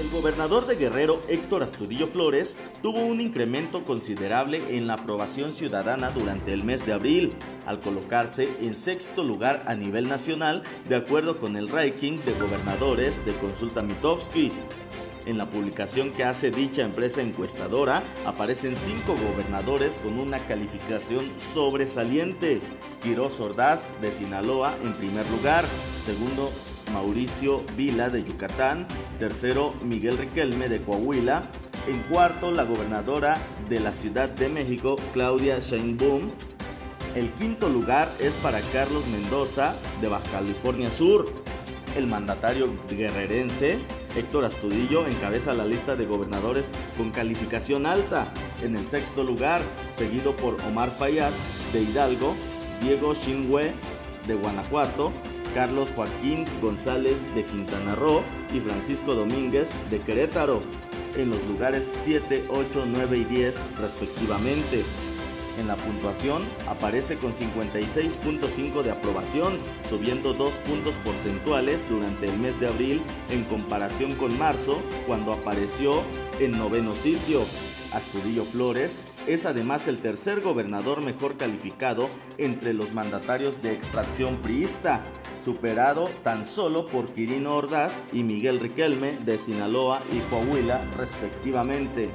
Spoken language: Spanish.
El gobernador de Guerrero, Héctor Astudillo Flores, tuvo un incremento considerable en la aprobación ciudadana durante el mes de abril, al colocarse en sexto lugar a nivel nacional de acuerdo con el ranking de gobernadores de Consulta Mitofsky. En la publicación que hace dicha empresa encuestadora aparecen cinco gobernadores con una calificación sobresaliente. Quiroz Ordaz de Sinaloa en primer lugar, segundo Mauricio Vila de Yucatán, tercero Miguel Riquelme de Coahuila, en cuarto la gobernadora de la Ciudad de México, Claudia Sheinbaum, el quinto lugar es para Carlos Mendoza de Baja California Sur. El mandatario guerrerense Héctor Astudillo encabeza la lista de gobernadores con calificación alta. En el sexto lugar, seguido por Omar Fayad de Hidalgo, Diego Xinhue de Guanajuato, Carlos Joaquín González de Quintana Roo y Francisco Domínguez de Querétaro, en los lugares 7, 8, 9 y 10 respectivamente. En la puntuación aparece con 56.5 de aprobación, subiendo 2 puntos porcentuales durante el mes de abril en comparación con marzo, cuando apareció en noveno sitio. Astudillo Flores es además el tercer gobernador mejor calificado entre los mandatarios de extracción priista, superado tan solo por Quirino Ordaz y Miguel Riquelme de Sinaloa y Coahuila respectivamente.